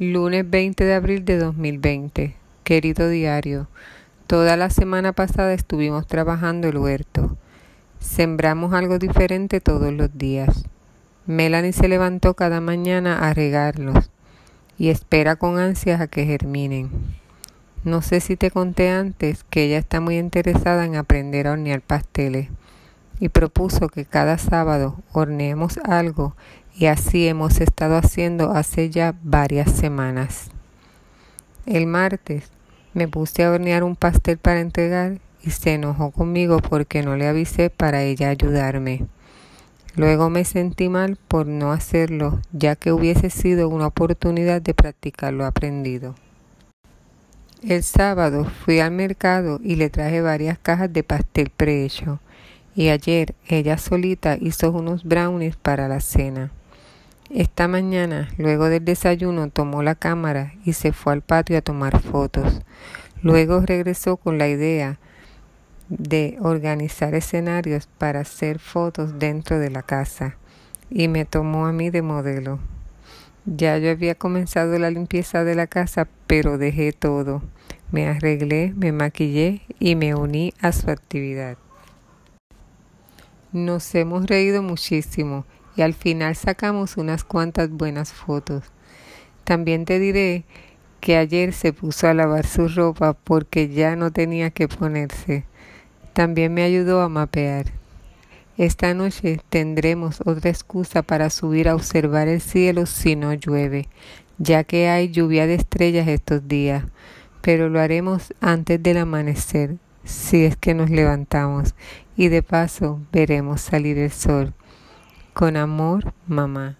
Lunes 20 de abril de 2020. Querido diario, toda la semana pasada estuvimos trabajando el huerto. Sembramos algo diferente todos los días. Melanie se levantó cada mañana a regarlos y espera con ansias a que germinen. No sé si te conté antes que ella está muy interesada en aprender a hornear pasteles y propuso que cada sábado horneemos algo y así hemos estado haciendo hace ya varias semanas. El martes me puse a hornear un pastel para entregar y se enojó conmigo porque no le avisé para ella ayudarme. Luego me sentí mal por no hacerlo, ya que hubiese sido una oportunidad de practicar lo aprendido. El sábado fui al mercado y le traje varias cajas de pastel prehecho. Y ayer ella solita hizo unos brownies para la cena. Esta mañana, luego del desayuno, tomó la cámara y se fue al patio a tomar fotos. Luego regresó con la idea de organizar escenarios para hacer fotos dentro de la casa y me tomó a mí de modelo. Ya yo había comenzado la limpieza de la casa, pero dejé todo. Me arreglé, me maquillé y me uní a su actividad. Nos hemos reído muchísimo y al final sacamos unas cuantas buenas fotos. También te diré que ayer se puso a lavar su ropa porque ya no tenía que ponerse. También me ayudó a mapear. Esta noche tendremos otra excusa para subir a observar el cielo si no llueve, ya que hay lluvia de estrellas estos días, pero lo haremos antes del amanecer, si es que nos levantamos, y de paso veremos salir el sol. Con amor, mamá.